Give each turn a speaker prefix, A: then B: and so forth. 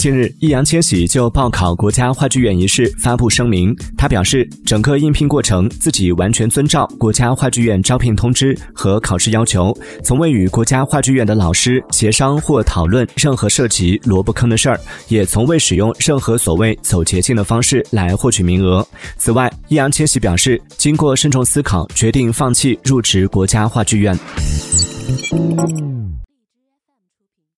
A: 近日易烊千玺就报考国家话剧院一事发布声明他表示整个应聘过程自己完全遵照国家话剧院招聘通知和考试要求从未与国家话剧院的老师协商或讨论任何涉及萝卜坑的事儿也从未使用任何所谓走捷径的方式来获取名额。此外易烊千玺表示经过慎重思考决定放弃入职国家话剧院。